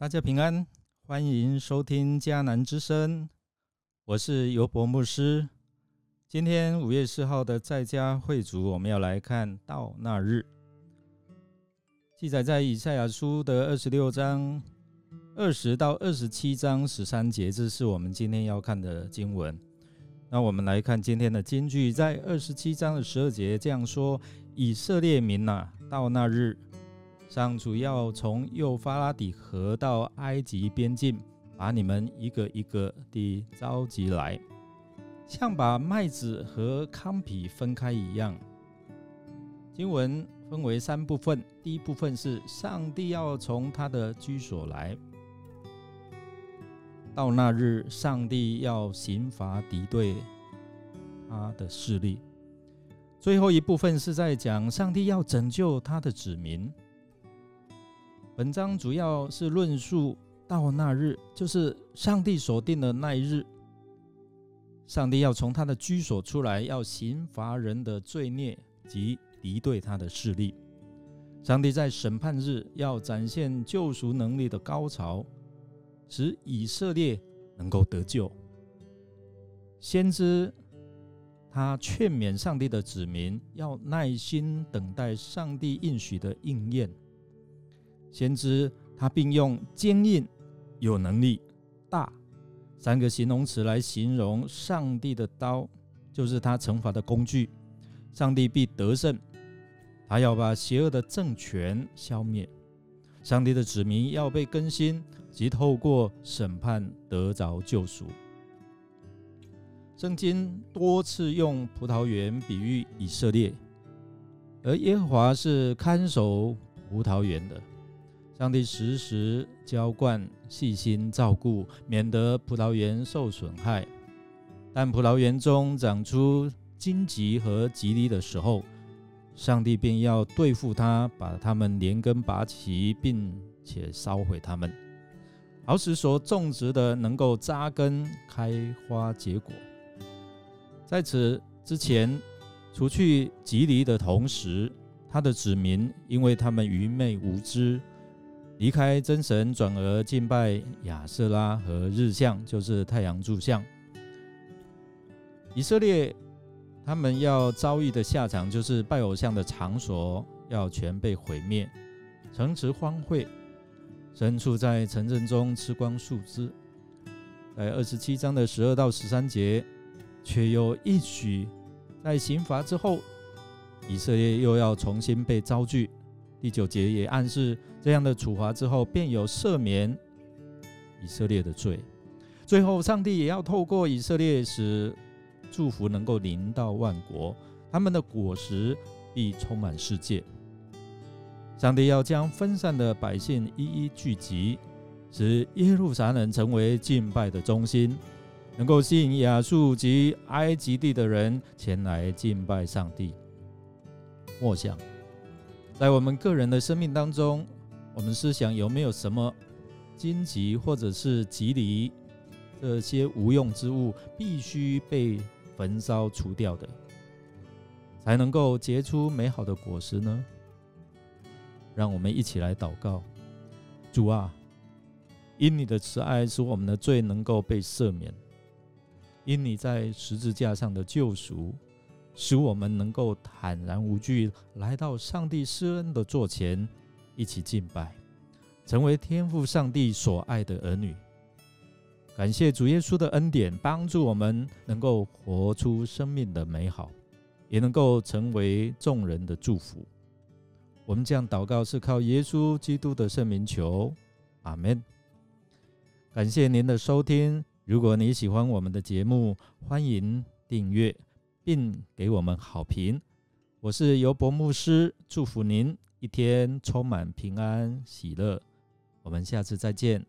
大家平安，欢迎收听迦南之声，我是尤伯牧师。今天五月四号的在家会主，我们要来看到那日，记载在以赛亚书的二十六章二十到二十七章十三节，这是我们今天要看的经文。那我们来看今天的金句，在二十七章的十二节这样说：以色列民呐，到那日。上主要从幼发拉底河到埃及边境，把你们一个一个地召集来，像把麦子和糠皮分开一样。经文分为三部分，第一部分是上帝要从他的居所来，到那日，上帝要刑罚敌对他的势力。最后一部分是在讲上帝要拯救他的子民。本章主要是论述到那日，就是上帝所定的那一日，上帝要从他的居所出来，要刑罚人的罪孽及敌对他的势力。上帝在审判日要展现救赎能力的高潮，使以色列能够得救。先知他劝勉上帝的子民要耐心等待上帝应许的应验。先知他并用坚硬、有能力、大三个形容词来形容上帝的刀，就是他惩罚的工具。上帝必得胜，他要把邪恶的政权消灭。上帝的子民要被更新，即透过审判得着救赎。圣经多次用葡萄园比喻以色列，而耶和华是看守葡萄园的。上帝时时浇灌、细心照顾，免得葡萄园受损害。但葡萄园中长出荆棘和棘藜的时候，上帝便要对付它，把它们连根拔起，并且烧毁它们，好使所种植的能够扎根、开花结果。在此之前，除去棘藜的同时，他的子民因为他们愚昧无知。离开真神，转而敬拜亚瑟拉和日相，就是太阳柱像。以色列他们要遭遇的下场，就是拜偶像的场所要全被毁灭，城池荒废，牲畜在城镇中吃光树枝。在二十七章的十二到十三节，却又一许在刑罚之后，以色列又要重新被遭拒。第九节也暗示，这样的处罚之后，便有赦免以色列的罪。最后，上帝也要透过以色列，使祝福能够临到万国，他们的果实必充满世界。上帝要将分散的百姓一一聚集，使耶路撒冷成为敬拜的中心，能够吸引亚述及埃及地的人前来敬拜上帝。默想。在我们个人的生命当中，我们思想有没有什么荆棘或者是棘藜这些无用之物，必须被焚烧除掉的，才能够结出美好的果实呢？让我们一起来祷告：主啊，因你的慈爱，使我们的罪能够被赦免；因你在十字架上的救赎。使我们能够坦然无惧来到上帝施恩的座前，一起敬拜，成为天父上帝所爱的儿女。感谢主耶稣的恩典，帮助我们能够活出生命的美好，也能够成为众人的祝福。我们这样祷告是靠耶稣基督的圣名求，阿门。感谢您的收听。如果你喜欢我们的节目，欢迎订阅。并给我们好评。我是尤博牧师，祝福您一天充满平安喜乐。我们下次再见。